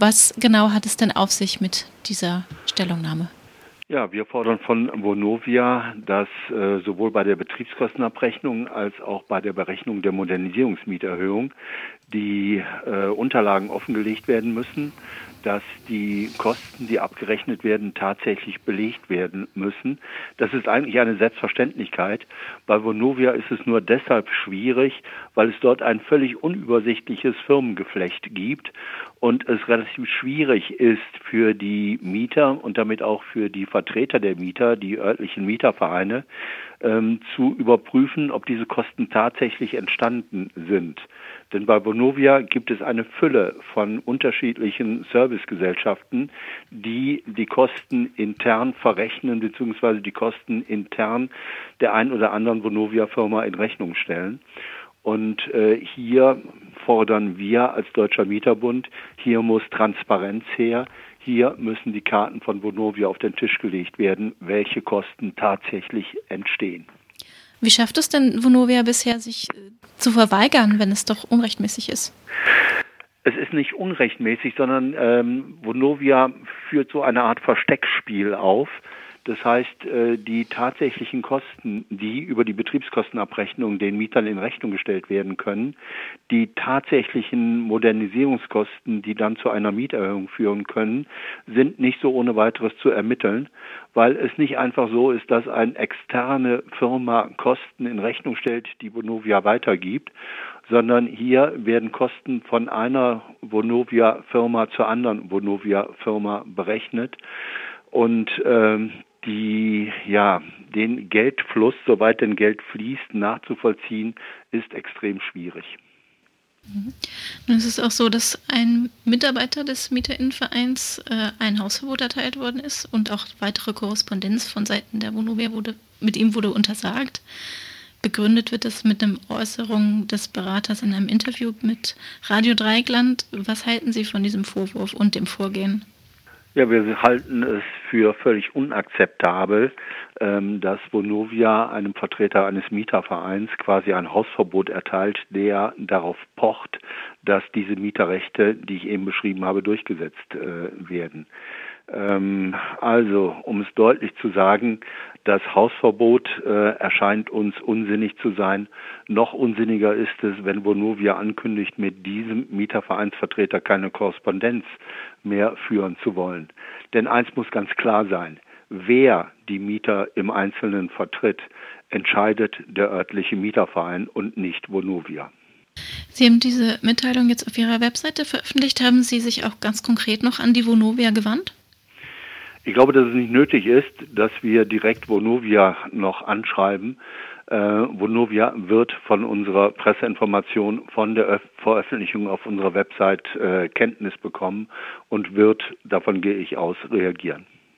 Was genau hat es denn auf sich mit dieser Stellungnahme? Ja, wir fordern von Vonovia, dass äh, sowohl bei der Betriebskostenabrechnung als auch bei der Berechnung der Modernisierungsmieterhöhung die äh, Unterlagen offengelegt werden müssen, dass die Kosten, die abgerechnet werden, tatsächlich belegt werden müssen. Das ist eigentlich eine Selbstverständlichkeit. Bei Vonovia ist es nur deshalb schwierig, weil es dort ein völlig unübersichtliches Firmengeflecht gibt und es relativ schwierig ist für die Mieter und damit auch für die Vertreter der Mieter, die örtlichen Mietervereine, ähm, zu überprüfen, ob diese Kosten tatsächlich entstanden sind. Denn bei Bonovia gibt es eine Fülle von unterschiedlichen Servicegesellschaften, die die Kosten intern verrechnen bzw. die Kosten intern der ein oder anderen Bonovia-Firma in Rechnung stellen. Und äh, hier fordern wir als Deutscher Mieterbund, hier muss Transparenz her. Hier müssen die Karten von Bonovia auf den Tisch gelegt werden, welche Kosten tatsächlich entstehen. Wie schafft es denn Vonovia bisher, sich äh, zu verweigern, wenn es doch unrechtmäßig ist? Es ist nicht unrechtmäßig, sondern ähm, Vonovia führt so eine Art Versteckspiel auf. Das heißt, äh, die tatsächlichen Kosten, die über die Betriebskostenabrechnung den Mietern in Rechnung gestellt werden können, die tatsächlichen Modernisierungskosten, die dann zu einer Mieterhöhung führen können, sind nicht so ohne weiteres zu ermitteln, weil es nicht einfach so ist, dass eine externe Firma Kosten in Rechnung stellt, die Vonovia weitergibt, sondern hier werden Kosten von einer Vonovia-Firma zur anderen Vonovia-Firma berechnet. Und ähm, die, ja, den Geldfluss, soweit denn Geld fließt, nachzuvollziehen, ist extrem schwierig. Mhm. Ist es auch so, dass ein Mitarbeiter des Mieterinnenvereins äh, ein Hausverbot erteilt worden ist und auch weitere Korrespondenz von Seiten der Vonovia wurde, mit ihm wurde untersagt. Begründet wird es mit einer Äußerung des Beraters in einem Interview mit Radio Dreigland. Was halten Sie von diesem Vorwurf und dem Vorgehen? Ja, wir halten es für völlig unakzeptabel, ähm, dass Vonovia einem Vertreter eines Mietervereins quasi ein Hausverbot erteilt, der darauf pocht, dass diese Mieterrechte, die ich eben beschrieben habe, durchgesetzt äh, werden. Ähm, also, um es deutlich zu sagen, das Hausverbot äh, erscheint uns unsinnig zu sein. Noch unsinniger ist es, wenn Vonovia ankündigt, mit diesem Mietervereinsvertreter keine Korrespondenz mehr führen zu wollen. Denn eins muss ganz klar sein. Wer die Mieter im Einzelnen vertritt, entscheidet der örtliche Mieterverein und nicht Vonovia. Sie haben diese Mitteilung jetzt auf Ihrer Webseite veröffentlicht. Haben Sie sich auch ganz konkret noch an die Vonovia gewandt? Ich glaube, dass es nicht nötig ist, dass wir direkt Vonovia noch anschreiben. Äh, Vonovia wird von unserer Presseinformation, von der Öf Veröffentlichung auf unserer Website äh, Kenntnis bekommen und wird, davon gehe ich aus, reagieren.